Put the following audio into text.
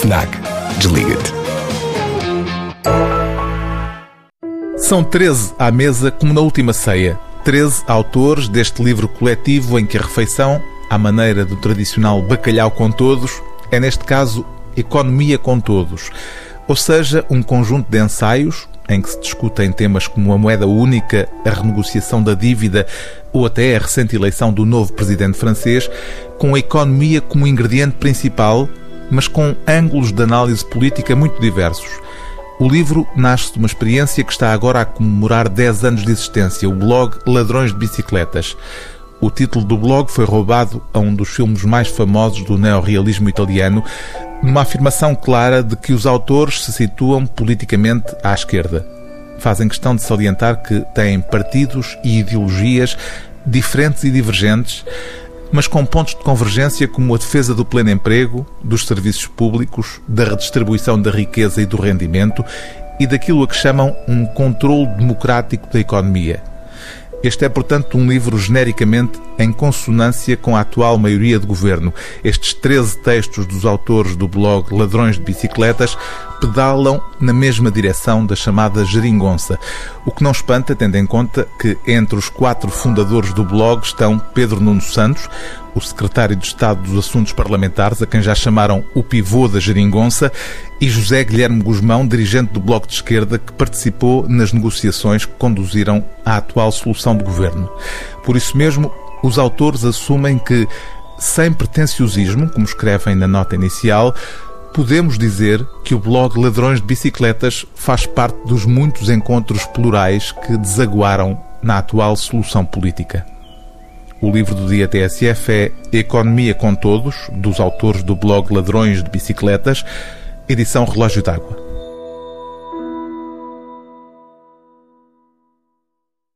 FNAC. Desliga-te. São 13 à mesa, como na última ceia. 13 autores deste livro coletivo em que a refeição, à maneira do tradicional bacalhau com todos, é neste caso economia com todos. Ou seja, um conjunto de ensaios em que se discutem temas como a moeda única, a renegociação da dívida ou até a recente eleição do novo presidente francês, com a economia como ingrediente principal, mas com ângulos de análise política muito diversos. O livro nasce de uma experiência que está agora a comemorar 10 anos de existência, o blog Ladrões de Bicicletas. O título do blog foi roubado a um dos filmes mais famosos do neorrealismo italiano, numa afirmação clara de que os autores se situam politicamente à esquerda. Fazem questão de salientar que têm partidos e ideologias diferentes e divergentes, mas com pontos de convergência como a defesa do pleno emprego, dos serviços públicos, da redistribuição da riqueza e do rendimento e daquilo a que chamam um controle democrático da economia. Este é, portanto, um livro genericamente em consonância com a atual maioria de governo. Estes 13 textos dos autores do blog Ladrões de Bicicletas pedalam na mesma direção da chamada geringonça. O que não espanta, tendo em conta que entre os quatro fundadores do blog estão Pedro Nuno Santos, o secretário de Estado dos Assuntos Parlamentares, a quem já chamaram o pivô da geringonça, e José Guilherme Guzmão, dirigente do Bloco de Esquerda, que participou nas negociações que conduziram à atual solução de governo. Por isso mesmo, os autores assumem que, sem pretenciosismo, como escrevem na nota inicial, podemos dizer que o blog Ladrões de Bicicletas faz parte dos muitos encontros plurais que desaguaram na atual solução política. O livro do dia TSF é Economia com Todos, dos autores do blog Ladrões de Bicicletas, edição Relógio d'Água.